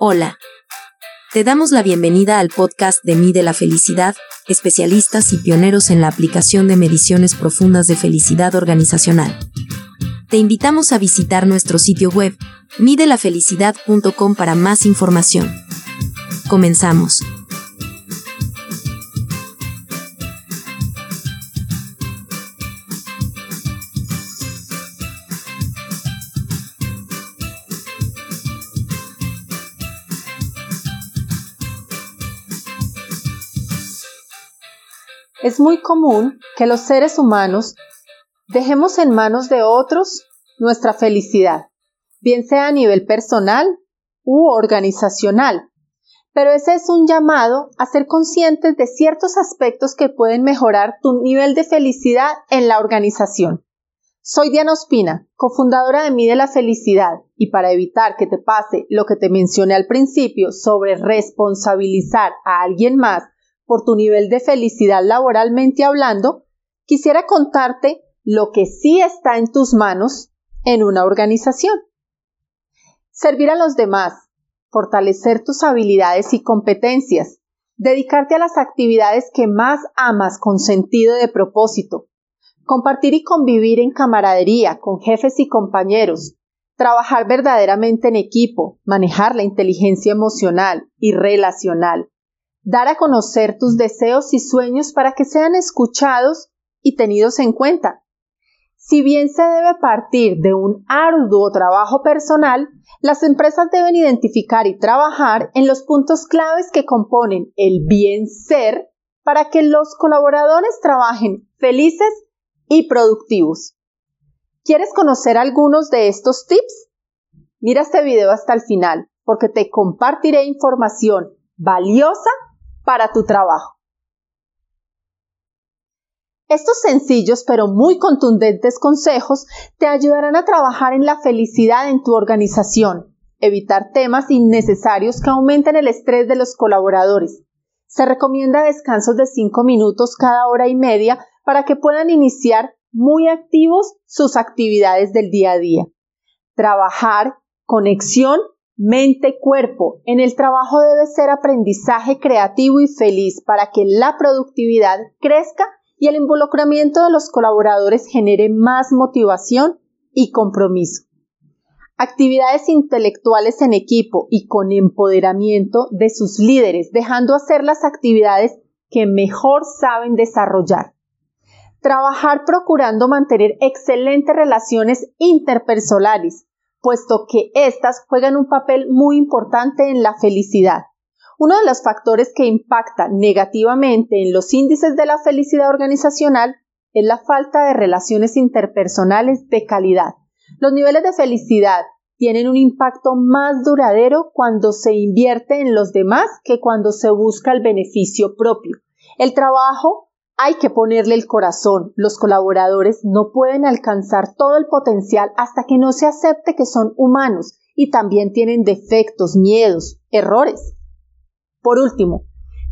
Hola. Te damos la bienvenida al podcast de Mide la Felicidad, especialistas y pioneros en la aplicación de mediciones profundas de felicidad organizacional. Te invitamos a visitar nuestro sitio web, midelafelicidad.com para más información. Comenzamos. Es muy común que los seres humanos dejemos en manos de otros nuestra felicidad, bien sea a nivel personal u organizacional. Pero ese es un llamado a ser conscientes de ciertos aspectos que pueden mejorar tu nivel de felicidad en la organización. Soy Diana Ospina, cofundadora de Mide la Felicidad, y para evitar que te pase lo que te mencioné al principio sobre responsabilizar a alguien más por tu nivel de felicidad laboralmente hablando, quisiera contarte lo que sí está en tus manos en una organización. Servir a los demás, fortalecer tus habilidades y competencias, dedicarte a las actividades que más amas con sentido de propósito, compartir y convivir en camaradería con jefes y compañeros, trabajar verdaderamente en equipo, manejar la inteligencia emocional y relacional, dar a conocer tus deseos y sueños para que sean escuchados y tenidos en cuenta. Si bien se debe partir de un arduo trabajo personal, las empresas deben identificar y trabajar en los puntos claves que componen el bien ser para que los colaboradores trabajen felices y productivos. ¿Quieres conocer algunos de estos tips? Mira este video hasta el final porque te compartiré información valiosa para tu trabajo. Estos sencillos pero muy contundentes consejos te ayudarán a trabajar en la felicidad en tu organización, evitar temas innecesarios que aumenten el estrés de los colaboradores. Se recomienda descansos de 5 minutos cada hora y media para que puedan iniciar muy activos sus actividades del día a día. Trabajar, conexión mente-cuerpo. En el trabajo debe ser aprendizaje creativo y feliz para que la productividad crezca y el involucramiento de los colaboradores genere más motivación y compromiso. Actividades intelectuales en equipo y con empoderamiento de sus líderes, dejando hacer las actividades que mejor saben desarrollar. Trabajar procurando mantener excelentes relaciones interpersonales, puesto que éstas juegan un papel muy importante en la felicidad. Uno de los factores que impacta negativamente en los índices de la felicidad organizacional es la falta de relaciones interpersonales de calidad. Los niveles de felicidad tienen un impacto más duradero cuando se invierte en los demás que cuando se busca el beneficio propio. El trabajo hay que ponerle el corazón. Los colaboradores no pueden alcanzar todo el potencial hasta que no se acepte que son humanos y también tienen defectos, miedos, errores. Por último,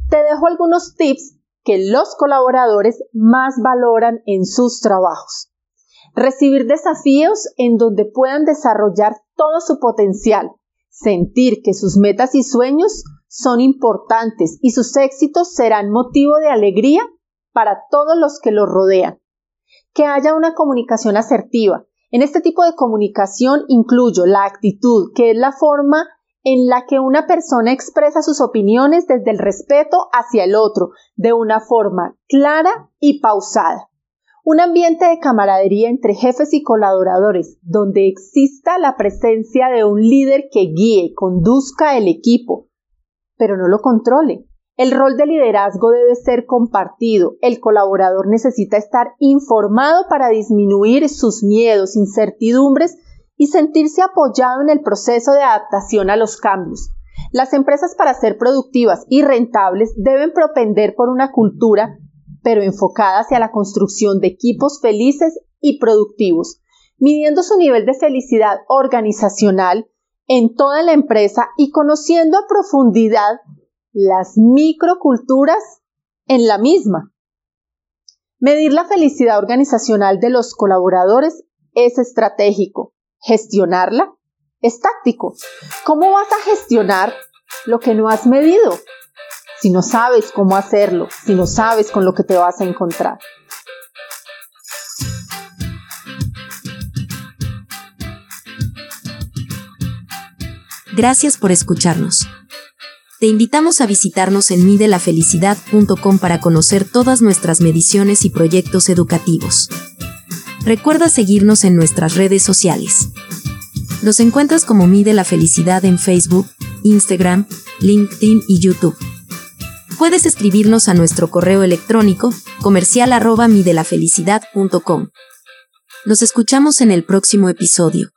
te dejo algunos tips que los colaboradores más valoran en sus trabajos. Recibir desafíos en donde puedan desarrollar todo su potencial, sentir que sus metas y sueños son importantes y sus éxitos serán motivo de alegría para todos los que lo rodean. Que haya una comunicación asertiva. En este tipo de comunicación incluyo la actitud, que es la forma en la que una persona expresa sus opiniones desde el respeto hacia el otro, de una forma clara y pausada. Un ambiente de camaradería entre jefes y colaboradores, donde exista la presencia de un líder que guíe, conduzca el equipo, pero no lo controle, el rol de liderazgo debe ser compartido. El colaborador necesita estar informado para disminuir sus miedos, incertidumbres y sentirse apoyado en el proceso de adaptación a los cambios. Las empresas para ser productivas y rentables deben propender por una cultura, pero enfocada hacia la construcción de equipos felices y productivos, midiendo su nivel de felicidad organizacional en toda la empresa y conociendo a profundidad las microculturas en la misma. Medir la felicidad organizacional de los colaboradores es estratégico. Gestionarla es táctico. ¿Cómo vas a gestionar lo que no has medido? Si no sabes cómo hacerlo, si no sabes con lo que te vas a encontrar. Gracias por escucharnos. Te invitamos a visitarnos en midelafelicidad.com para conocer todas nuestras mediciones y proyectos educativos. Recuerda seguirnos en nuestras redes sociales. Nos encuentras como Mide la Felicidad en Facebook, Instagram, LinkedIn y YouTube. Puedes escribirnos a nuestro correo electrónico comercial arroba midelafelicidad.com. Nos escuchamos en el próximo episodio.